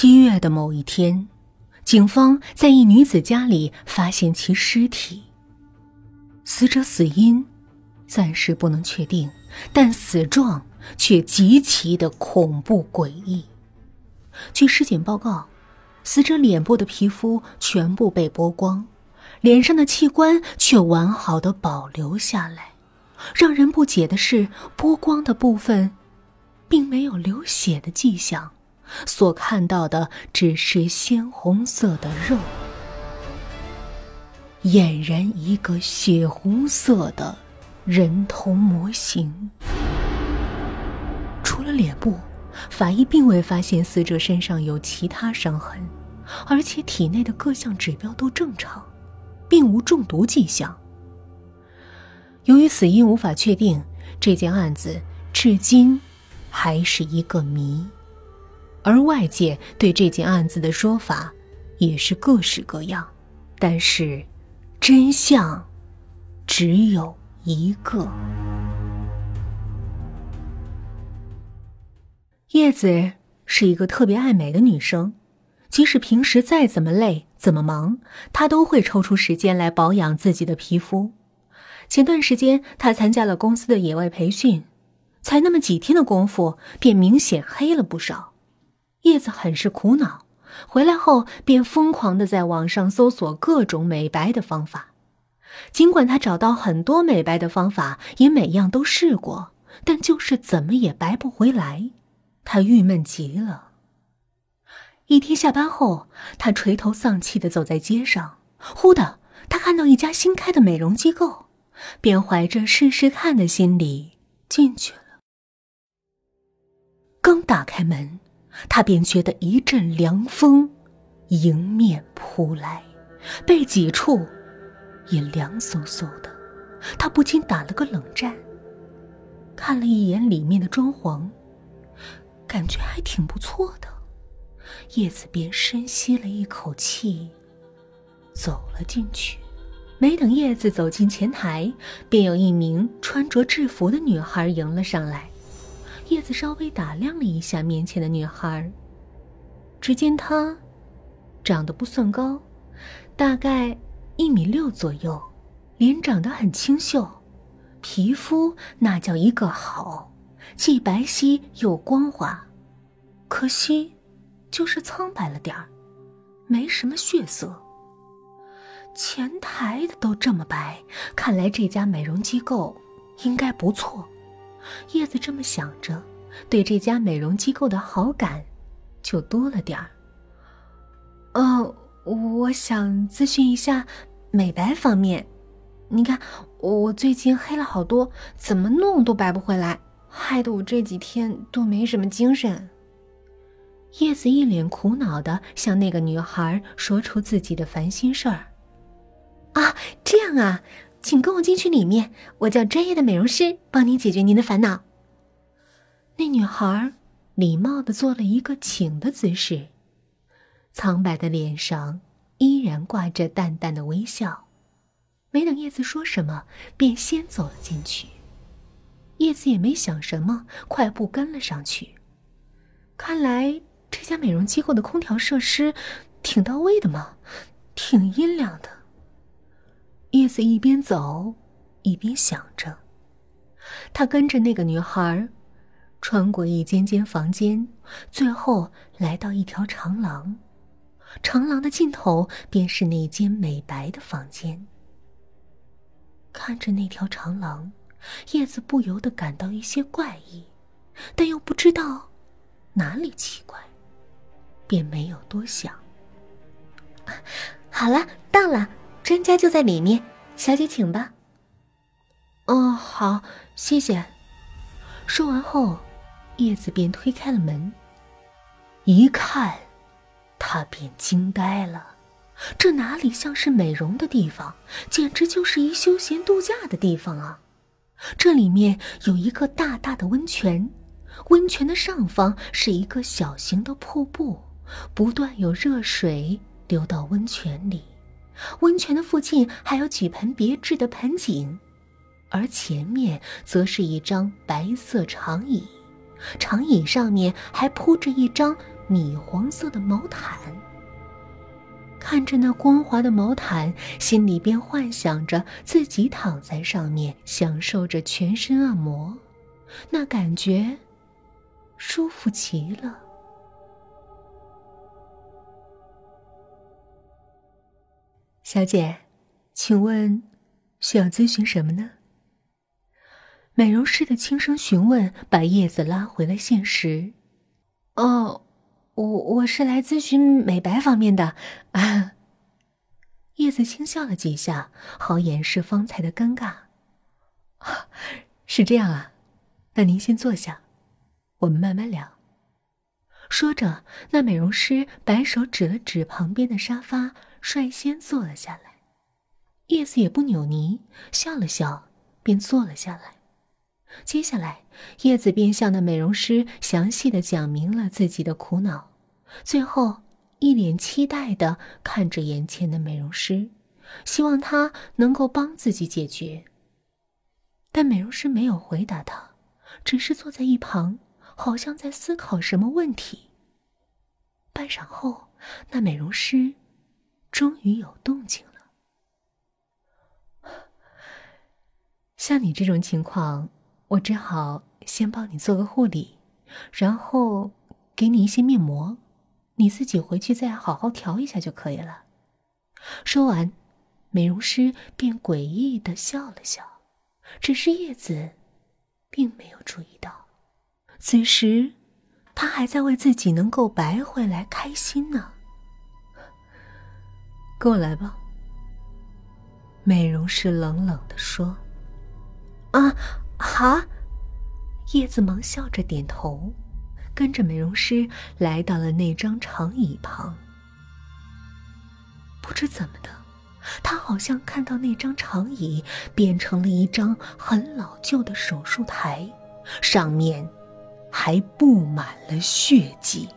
七月的某一天，警方在一女子家里发现其尸体。死者死因暂时不能确定，但死状却极其的恐怖诡异。据尸检报告，死者脸部的皮肤全部被剥光，脸上的器官却完好的保留下来。让人不解的是，剥光的部分并没有流血的迹象。所看到的只是鲜红色的肉，俨然一个血红色的人头模型。除了脸部，法医并未发现死者身上有其他伤痕，而且体内的各项指标都正常，并无中毒迹象。由于死因无法确定，这件案子至今还是一个谜。而外界对这件案子的说法也是各式各样，但是真相只有一个。叶子是一个特别爱美的女生，即使平时再怎么累、怎么忙，她都会抽出时间来保养自己的皮肤。前段时间，她参加了公司的野外培训，才那么几天的功夫，便明显黑了不少。叶子很是苦恼，回来后便疯狂的在网上搜索各种美白的方法。尽管他找到很多美白的方法，也每样都试过，但就是怎么也白不回来。他郁闷极了。一天下班后，他垂头丧气的走在街上，忽的他看到一家新开的美容机构，便怀着试试看的心理进去了。刚打开门。他便觉得一阵凉风迎面扑来，背脊处也凉飕飕的，他不禁打了个冷战。看了一眼里面的装潢，感觉还挺不错的，叶子便深吸了一口气，走了进去。没等叶子走进前台，便有一名穿着制服的女孩迎了上来。叶子稍微打量了一下面前的女孩，只见她长得不算高，大概一米六左右，脸长得很清秀，皮肤那叫一个好，既白皙又光滑，可惜就是苍白了点儿，没什么血色。前台的都这么白，看来这家美容机构应该不错。叶子这么想着，对这家美容机构的好感就多了点儿。哦，我想咨询一下美白方面。你看，我最近黑了好多，怎么弄都白不回来，害得我这几天都没什么精神。叶子一脸苦恼的向那个女孩说出自己的烦心事儿。啊，这样啊。请跟我进去里面，我叫专业的美容师，帮您解决您的烦恼。那女孩礼貌的做了一个请的姿势，苍白的脸上依然挂着淡淡的微笑。没等叶子说什么，便先走了进去。叶子也没想什么，快步跟了上去。看来这家美容机构的空调设施挺到位的嘛，挺阴凉的。叶子一边走，一边想着。他跟着那个女孩，穿过一间间房间，最后来到一条长廊。长廊的尽头便是那间美白的房间。看着那条长廊，叶子不由得感到一些怪异，但又不知道哪里奇怪，便没有多想。好了，到了。专家就在里面，小姐请吧。哦，好，谢谢。说完后，叶子便推开了门。一看，他便惊呆了，这哪里像是美容的地方，简直就是一休闲度假的地方啊！这里面有一个大大的温泉，温泉的上方是一个小型的瀑布，不断有热水流到温泉里。温泉的附近还有几盆别致的盆景，而前面则是一张白色长椅，长椅上面还铺着一张米黄色的毛毯。看着那光滑的毛毯，心里边幻想着自己躺在上面，享受着全身按摩，那感觉舒服极了。小姐，请问需要咨询什么呢？美容师的轻声询问把叶子拉回了现实。哦。我我是来咨询美白方面的，啊。叶子轻笑了几下，好掩饰方才的尴尬。是这样啊，那您先坐下，我们慢慢聊。说着，那美容师摆手指了指旁边的沙发，率先坐了下来。叶子也不扭捏，笑了笑，便坐了下来。接下来，叶子便向那美容师详细的讲明了自己的苦恼，最后一脸期待的看着眼前的美容师，希望他能够帮自己解决。但美容师没有回答他，只是坐在一旁，好像在思考什么问题。半晌后，那美容师终于有动静了。像你这种情况。我只好先帮你做个护理，然后给你一些面膜，你自己回去再好好调一下就可以了。说完，美容师便诡异的笑了笑，只是叶子并没有注意到，此时他还在为自己能够白回来开心呢。跟我来吧。美容师冷冷的说：“啊。”好，叶子忙笑着点头，跟着美容师来到了那张长椅旁。不知怎么的，他好像看到那张长椅变成了一张很老旧的手术台，上面还布满了血迹，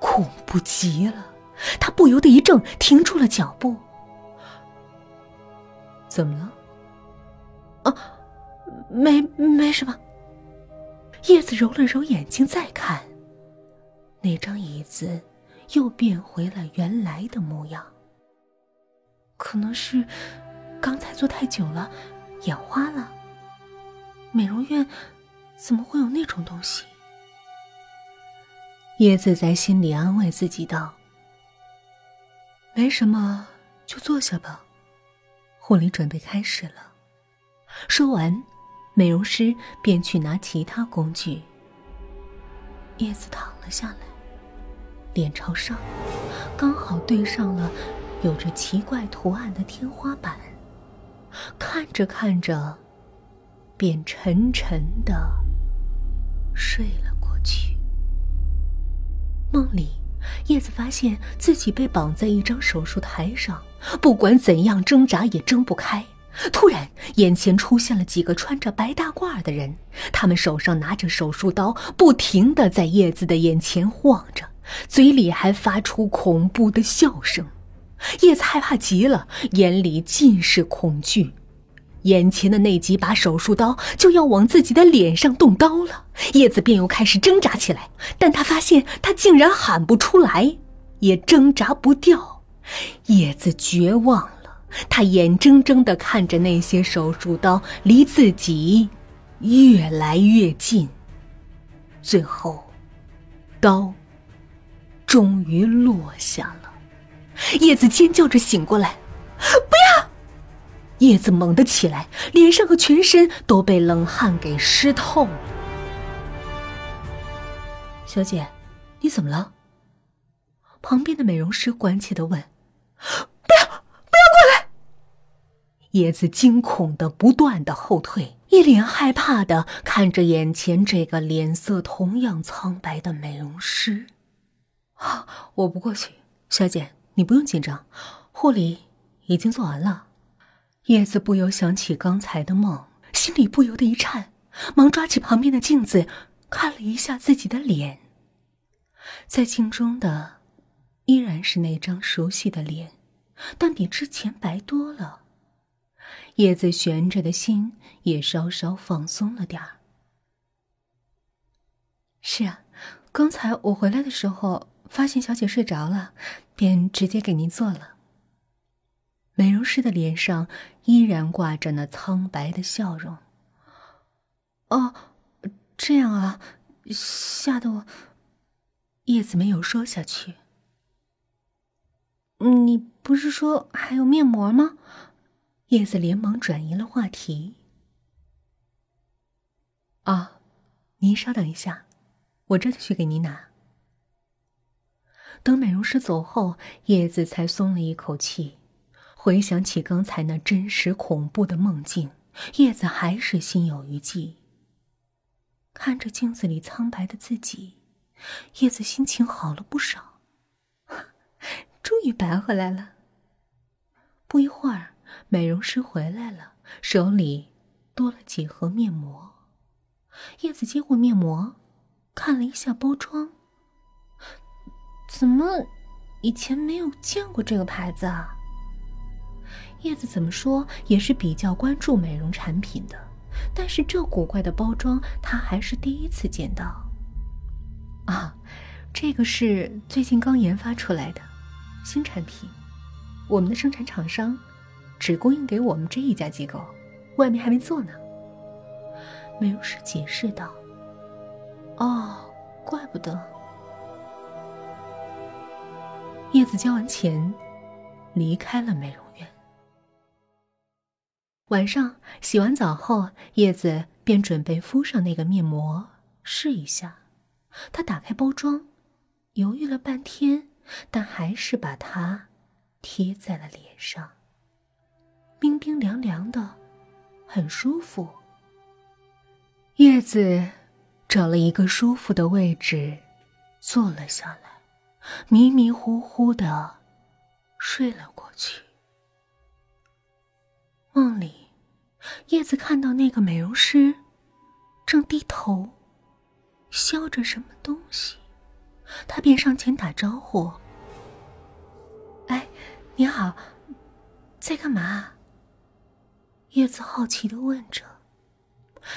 恐怖极了。他不由得一怔，停住了脚步。怎么了？啊！没没什么。叶子揉了揉眼睛，再看，那张椅子又变回了原来的模样。可能是刚才坐太久了，眼花了。美容院怎么会有那种东西？叶子在心里安慰自己道：“没什么，就坐下吧。”护理准备开始了。说完。美容师便去拿其他工具。叶子躺了下来，脸朝上，刚好对上了有着奇怪图案的天花板。看着看着，便沉沉的睡了过去。叶子发现自己被绑在一张手术台上，不管怎样挣扎也挣不开。突然，眼前出现了几个穿着白大褂的人，他们手上拿着手术刀，不停的在叶子的眼前晃着，嘴里还发出恐怖的笑声。叶子害怕极了，眼里尽是恐惧。眼前的那几把手术刀就要往自己的脸上动刀了，叶子便又开始挣扎起来，但他发现他竟然喊不出来，也挣扎不掉。叶子绝望了。他眼睁睁的看着那些手术刀离自己越来越近，最后，刀终于落下了。叶子尖叫着醒过来：“不要！”叶子猛地起来，脸上和全身都被冷汗给湿透了。小姐，你怎么了？旁边的美容师关切的问。不要，不要过来叶子惊恐的不断的后退，一脸害怕的看着眼前这个脸色同样苍白的美容师。我不过去，小姐，你不用紧张，护理已经做完了。叶子不由想起刚才的梦，心里不由得一颤，忙抓起旁边的镜子，看了一下自己的脸。在镜中的依然是那张熟悉的脸，但比之前白多了。叶子悬着的心也稍稍放松了点儿。是啊，刚才我回来的时候，发现小姐睡着了，便直接给您做了。美容师的脸上依然挂着那苍白的笑容。哦，这样啊，吓得我。叶子没有说下去。你不是说还有面膜吗？叶子连忙转移了话题。啊，您稍等一下，我这就去给您拿。等美容师走后，叶子才松了一口气。回想起刚才那真实恐怖的梦境，叶子还是心有余悸。看着镜子里苍白的自己，叶子心情好了不少。终于白回来了。不一会儿，美容师回来了，手里多了几盒面膜。叶子接过面膜，看了一下包装，怎么以前没有见过这个牌子啊？叶子怎么说也是比较关注美容产品的，但是这古怪的包装他还是第一次见到。啊，这个是最近刚研发出来的新产品，我们的生产厂商只供应给我们这一家机构，外面还没做呢。美容师解释道：“哦，怪不得。”叶子交完钱，离开了美容。晚上洗完澡后，叶子便准备敷上那个面膜试一下。她打开包装，犹豫了半天，但还是把它贴在了脸上。冰冰凉凉的，很舒服。叶子找了一个舒服的位置，坐了下来，迷迷糊糊的睡了过去。梦里，叶子看到那个美容师正低头削着什么东西，他便上前打招呼：“哎，你好，在干嘛？”叶子好奇的问着。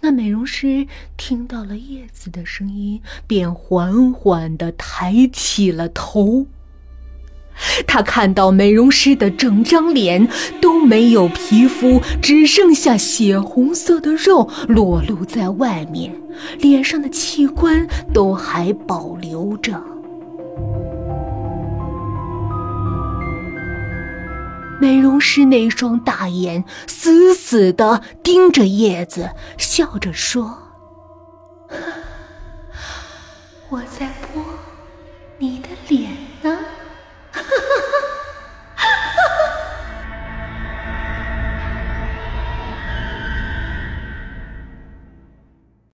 那美容师听到了叶子的声音，便缓缓的抬起了头。他看到美容师的整张脸都没有皮肤，只剩下血红色的肉裸露在外面，脸上的器官都还保留着。美容师那双大眼死死的盯着叶子，笑着说：“